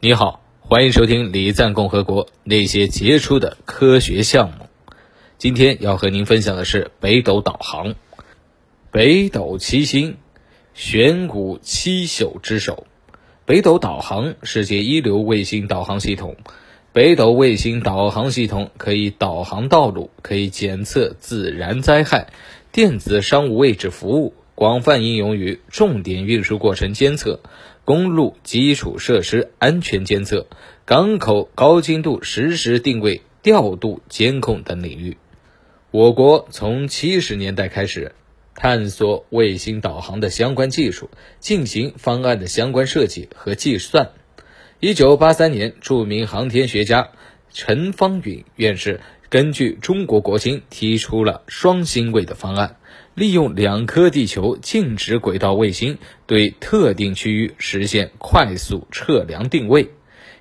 你好，欢迎收听李赞共和国那些杰出的科学项目。今天要和您分享的是北斗导航。北斗七星，玄古七宿之首。北斗导航，世界一流卫星导航系统。北斗卫星导航系统可以导航道路，可以检测自然灾害、电子商务位置服务，广泛应用于重点运输过程监测。公路基础设施安全监测、港口高精度实时定位调度监控等领域，我国从七十年代开始探索卫星导航的相关技术，进行方案的相关设计和计算。一九八三年，著名航天学家陈方允院士根据中国国情提出了双星卫的方案。利用两颗地球静止轨道卫星对特定区域实现快速测量定位。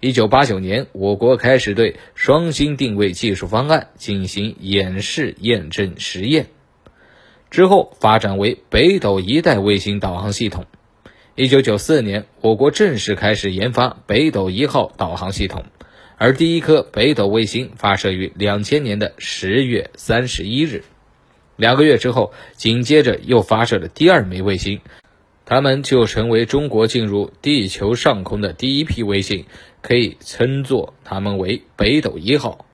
一九八九年，我国开始对双星定位技术方案进行演示验证实验，之后发展为北斗一代卫星导航系统。一九九四年，我国正式开始研发北斗一号导航系统，而第一颗北斗卫星发射于两千年的十月三十一日。两个月之后，紧接着又发射了第二枚卫星，它们就成为中国进入地球上空的第一批卫星，可以称作它们为北斗一号。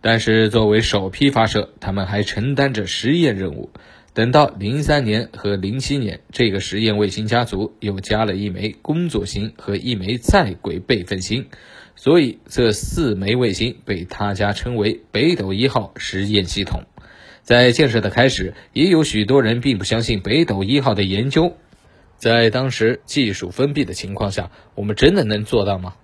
但是作为首批发射，他们还承担着实验任务。等到零三年和零七年，这个实验卫星家族又加了一枚工作星和一枚在轨备份星，所以这四枚卫星被他家称为北斗一号实验系统。在建设的开始，也有许多人并不相信北斗一号的研究。在当时技术封闭的情况下，我们真的能做到吗？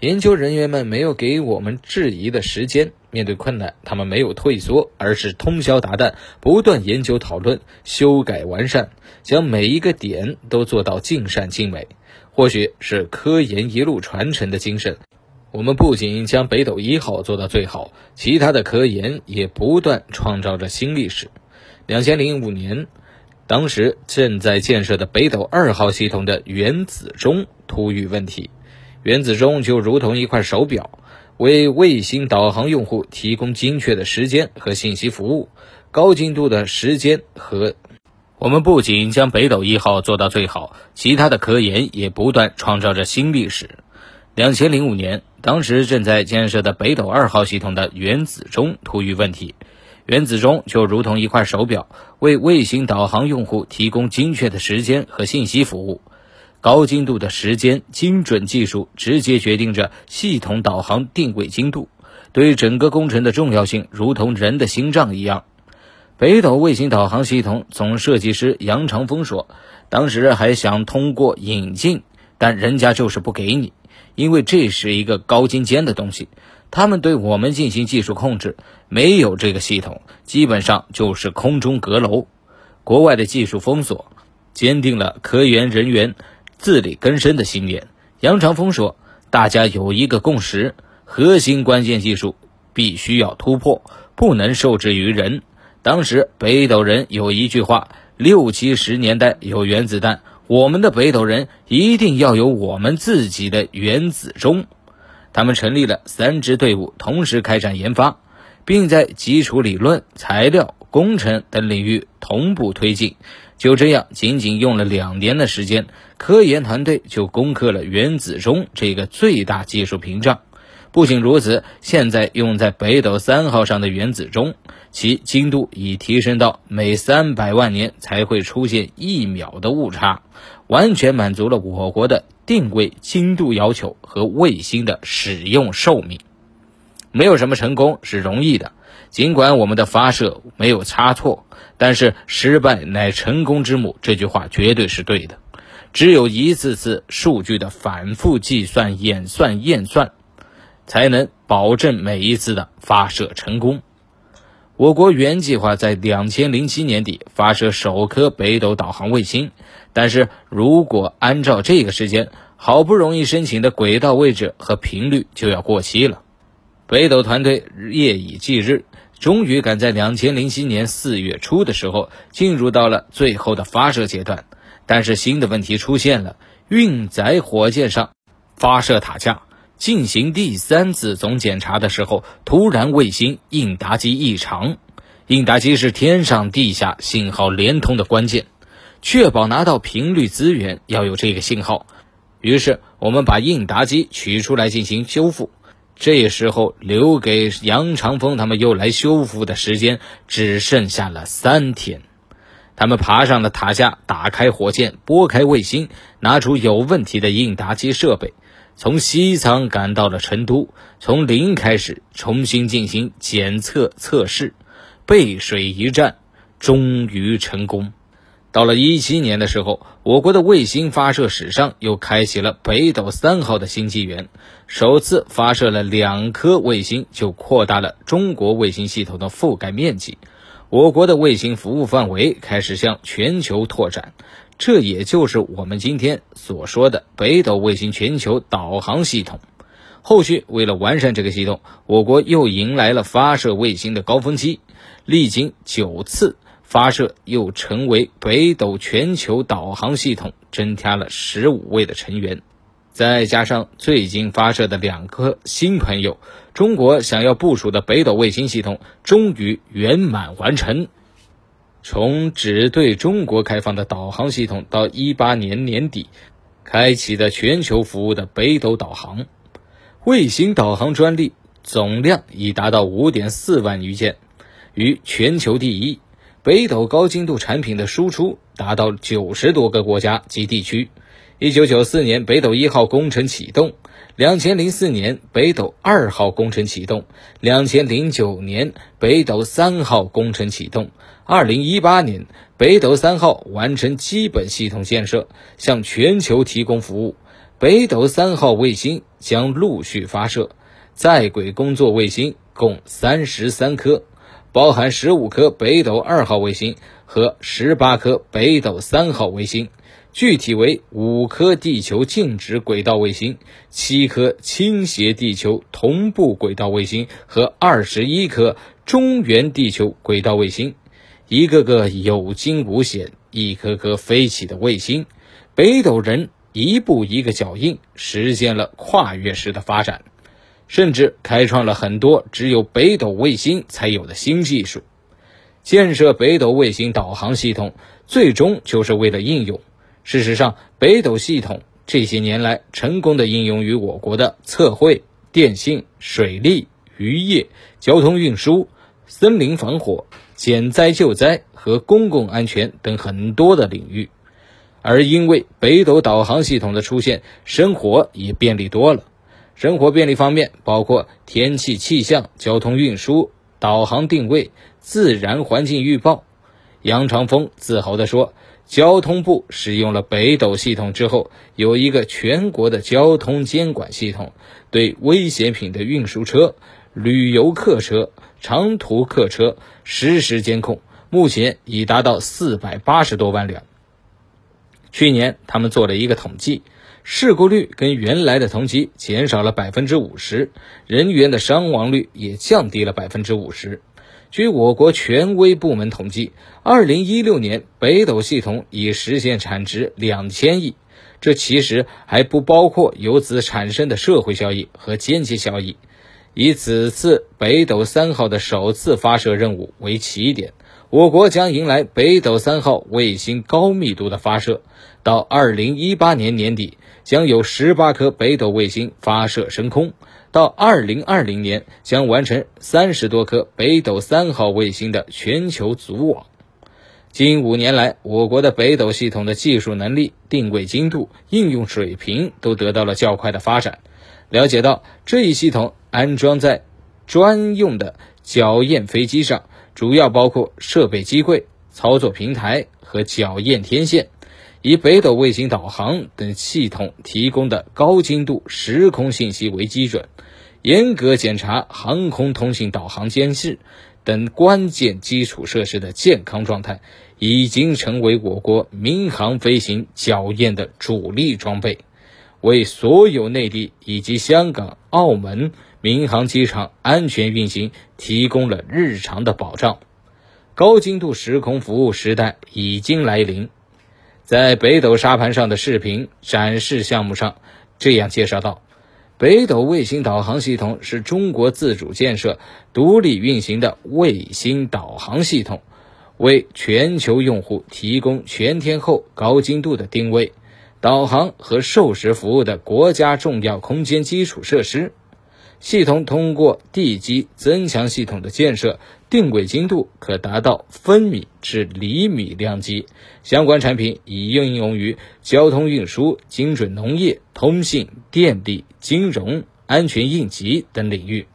研究人员们没有给我们质疑的时间。面对困难，他们没有退缩，而是通宵达旦，不断研究、讨论、修改、完善，将每一个点都做到尽善尽美。或许是科研一路传承的精神。我们不仅将北斗一号做到最好，其他的科研也不断创造着新历史。两千零五年，当时正在建设的北斗二号系统的原子钟突遇问题，原子钟就如同一块手表，为卫星导航用户提供精确的时间和信息服务，高精度的时间和。我们不仅将北斗一号做到最好，其他的科研也不断创造着新历史。两千零五年。当时正在建设的北斗二号系统的原子钟突遇问题，原子钟就如同一块手表，为卫星导航用户提供精确的时间和信息服务。高精度的时间精准技术直接决定着系统导航定位精度，对整个工程的重要性如同人的心脏一样。北斗卫星导航系统总设计师杨长峰说：“当时还想通过引进，但人家就是不给你。”因为这是一个高精尖的东西，他们对我们进行技术控制，没有这个系统，基本上就是空中阁楼。国外的技术封锁，坚定了科研人员自力更生的信念。杨长峰说：“大家有一个共识，核心关键技术必须要突破，不能受制于人。”当时北斗人有一句话：“六七十年代有原子弹。”我们的北斗人一定要有我们自己的原子钟。他们成立了三支队伍，同时开展研发，并在基础理论、材料、工程等领域同步推进。就这样，仅仅用了两年的时间，科研团队就攻克了原子钟这个最大技术屏障。不仅如此，现在用在北斗三号上的原子钟，其精度已提升到每三百万年才会出现一秒的误差，完全满足了我国的定位精度要求和卫星的使用寿命。没有什么成功是容易的，尽管我们的发射没有差错，但是失败乃成功之母这句话绝对是对的。只有一次次数据的反复计算、演算、验算。才能保证每一次的发射成功。我国原计划在两千零七年底发射首颗北斗导航卫星，但是如果按照这个时间，好不容易申请的轨道位置和频率就要过期了。北斗团队夜以继日，终于赶在两千零七年四月初的时候进入到了最后的发射阶段。但是新的问题出现了：运载火箭上发射塔架。进行第三次总检查的时候，突然卫星应答机异常。应答机是天上地下信号连通的关键，确保拿到频率资源要有这个信号。于是我们把应答机取出来进行修复。这时候留给杨长风他们又来修复的时间只剩下了三天。他们爬上了塔架，打开火箭，拨开卫星，拿出有问题的应答机设备，从西仓赶到了成都，从零开始重新进行检测测试。背水一战，终于成功。到了一七年的时候，我国的卫星发射史上又开启了北斗三号的新纪元，首次发射了两颗卫星，就扩大了中国卫星系统的覆盖面积，我国的卫星服务范围开始向全球拓展，这也就是我们今天所说的北斗卫星全球导航系统。后续为了完善这个系统，我国又迎来了发射卫星的高峰期，历经九次。发射又成为北斗全球导航系统增加了十五位的成员，再加上最近发射的两颗新朋友，中国想要部署的北斗卫星系统终于圆满完成。从只对中国开放的导航系统，到一八年年底开启的全球服务的北斗导航卫星导航专利总量已达到五点四万余件，于全球第一。北斗高精度产品的输出达到九十多个国家及地区。一九九四年，北斗一号工程启动；两千零四年，北斗二号工程启动；两千零九年，北斗三号工程启动；二零一八年，北斗三号完成基本系统建设，向全球提供服务。北斗三号卫星将陆续发射，在轨工作卫星共三十三颗。包含十五颗北斗二号卫星和十八颗北斗三号卫星，具体为五颗地球静止轨道卫星、七颗倾斜地球同步轨道卫星和二十一颗中原地球轨道卫星，一个个有惊无险、一颗颗飞起的卫星。北斗人一步一个脚印，实现了跨越式的发展。甚至开创了很多只有北斗卫星才有的新技术。建设北斗卫星导航系统，最终就是为了应用。事实上，北斗系统这些年来成功的应用于我国的测绘、电信、水利、渔业、交通运输、森林防火、减灾救灾和公共安全等很多的领域。而因为北斗导航系统的出现，生活也便利多了。生活便利方面包括天气气象、交通运输、导航定位、自然环境预报。杨长峰自豪地说：“交通部使用了北斗系统之后，有一个全国的交通监管系统，对危险品的运输车、旅游客车、长途客车实时监控，目前已达到四百八十多万辆。去年他们做了一个统计。”事故率跟原来的同期减少了百分之五十，人员的伤亡率也降低了百分之五十。据我国权威部门统计，二零一六年北斗系统已实现产值两千亿，这其实还不包括由此产生的社会效益和间接效益。以此次北斗三号的首次发射任务为起点。我国将迎来北斗三号卫星高密度的发射，到二零一八年年底，将有十八颗北斗卫星发射升空；到二零二零年，将完成三十多颗北斗三号卫星的全球组网。近五年来，我国的北斗系统的技术能力、定位精度、应用水平都得到了较快的发展。了解到，这一系统安装在专用的脚验飞机上。主要包括设备机柜、操作平台和脚验天线，以北斗卫星导航等系统提供的高精度时空信息为基准，严格检查航空通信导航监视等关键基础设施的健康状态，已经成为我国民航飞行校验的主力装备，为所有内地以及香港、澳门。民航机场安全运行提供了日常的保障，高精度时空服务时代已经来临。在北斗沙盘上的视频展示项目上，这样介绍到：北斗卫星导航系统是中国自主建设、独立运行的卫星导航系统，为全球用户提供全天候、高精度的定位、导航和授时服务的国家重要空间基础设施。系统通过地基增强系统的建设，定位精度可达到分米至厘米量级。相关产品已应用于交通运输、精准农业、通信、电力、金融、安全应急等领域。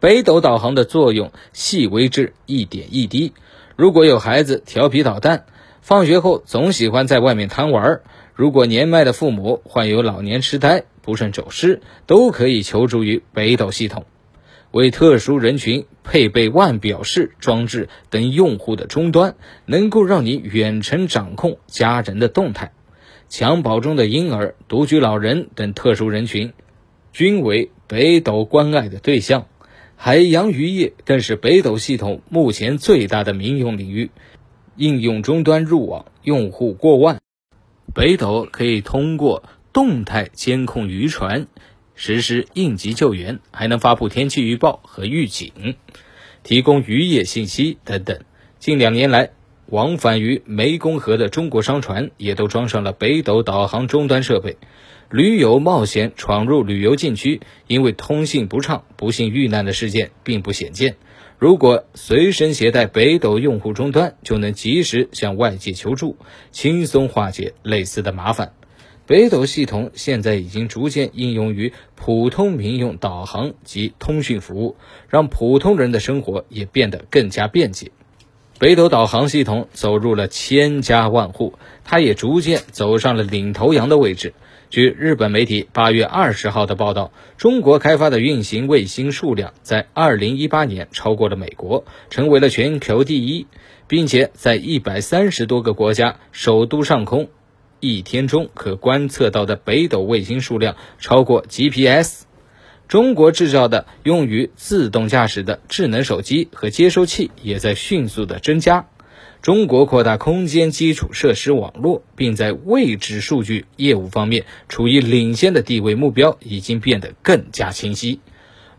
北斗导航的作用细微至一点一滴。如果有孩子调皮捣蛋，放学后总喜欢在外面贪玩；如果年迈的父母患有老年痴呆，不慎走失，都可以求助于北斗系统。为特殊人群配备腕表式装置等用户的终端，能够让你远程掌控家人的动态。襁褓中的婴儿、独居老人等特殊人群，均为北斗关爱的对象。海洋渔业更是北斗系统目前最大的民用领域，应用终端入网用户过万。北斗可以通过。动态监控渔船，实施应急救援，还能发布天气预报和预警，提供渔业信息等等。近两年来，往返于湄公河的中国商船也都装上了北斗导航终端设备。驴友冒险闯入旅游禁区，因为通信不畅不幸遇难的事件并不鲜见。如果随身携带北斗用户终端，就能及时向外界求助，轻松化解类似的麻烦。北斗系统现在已经逐渐应用于普通民用导航及通讯服务，让普通人的生活也变得更加便捷。北斗导航系统走入了千家万户，它也逐渐走上了领头羊的位置。据日本媒体八月二十号的报道，中国开发的运行卫星数量在二零一八年超过了美国，成为了全球第一，并且在一百三十多个国家首都上空。一天中可观测到的北斗卫星数量超过 GPS。中国制造的用于自动驾驶的智能手机和接收器也在迅速的增加。中国扩大空间基础设施网络，并在位置数据业务方面处于领先的地位，目标已经变得更加清晰。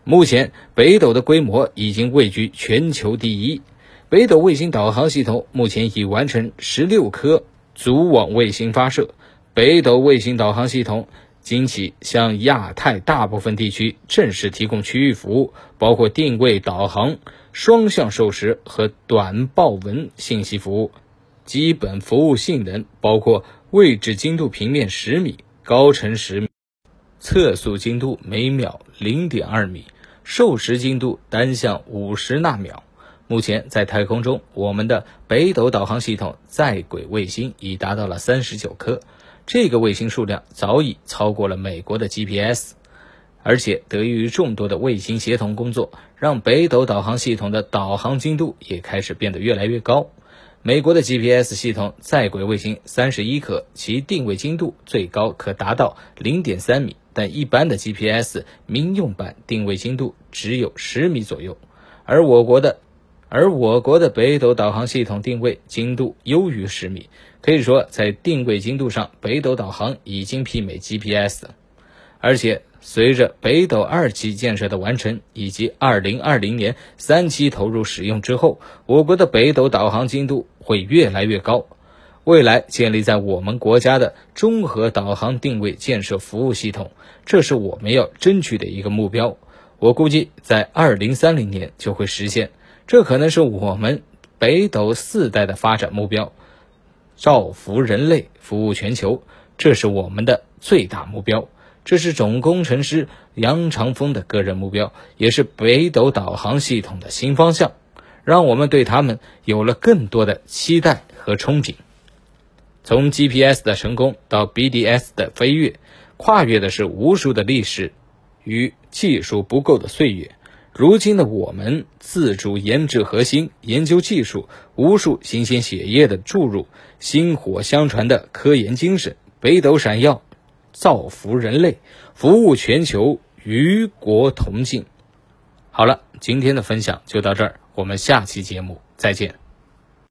目前，北斗的规模已经位居全球第一。北斗卫星导航系统目前已完成十六颗。组网卫星发射，北斗卫星导航系统今起向亚太大部分地区正式提供区域服务，包括定位导航、双向授时和短报文信息服务。基本服务性能包括位置精度平面十米，高程十米，测速精度每秒零点二米，授时精度单向五十纳秒。目前在太空中，我们的北斗导航系统在轨卫星已达到了三十九颗，这个卫星数量早已超过了美国的 GPS，而且得益于众多的卫星协同工作，让北斗导航系统的导航精度也开始变得越来越高。美国的 GPS 系统在轨卫星三十一颗，其定位精度最高可达到零点三米，但一般的 GPS 民用版定位精度只有十米左右，而我国的。而我国的北斗导航系统定位精度优于十米，可以说在定位精度上，北斗导航已经媲美 GPS。而且，随着北斗二期建设的完成，以及二零二零年三期投入使用之后，我国的北斗导航精度会越来越高。未来建立在我们国家的综合导航定位建设服务系统，这是我们要争取的一个目标。我估计在二零三零年就会实现。这可能是我们北斗四代的发展目标，造福人类，服务全球，这是我们的最大目标。这是总工程师杨长峰的个人目标，也是北斗导航系统的新方向，让我们对他们有了更多的期待和憧憬。从 GPS 的成功到 BDS 的飞跃，跨越的是无数的历史与技术不够的岁月。如今的我们，自主研制核心，研究技术，无数新鲜血液的注入，薪火相传的科研精神，北斗闪耀，造福人类，服务全球，与国同进。好了，今天的分享就到这儿，我们下期节目再见。